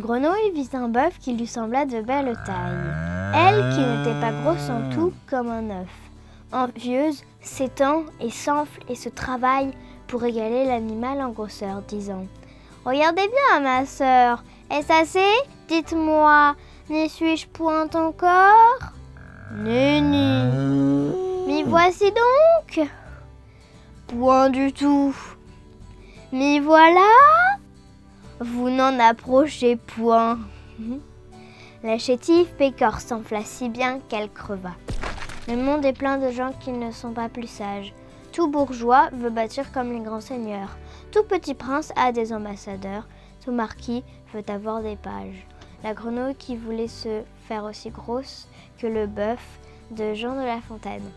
grenouille vit un bœuf qui lui sembla de belle taille. Elle, qui n'était pas grosse en tout comme un œuf, envieuse, s'étend et s'enfle et se travaille pour égaler l'animal en grosseur, disant Regardez bien, ma sœur, est-ce assez? Dites-moi, n'y suis-je point encore? Nenni. M'y voici donc? Point du tout. M'y voilà? Vous n'en approchez point. La chétive pécore s'enfla si bien qu'elle creva. Le monde est plein de gens qui ne sont pas plus sages. Tout bourgeois veut bâtir comme les grands seigneurs. Tout petit prince a des ambassadeurs. Tout marquis veut avoir des pages. La grenouille qui voulait se faire aussi grosse que le bœuf de Jean de La Fontaine.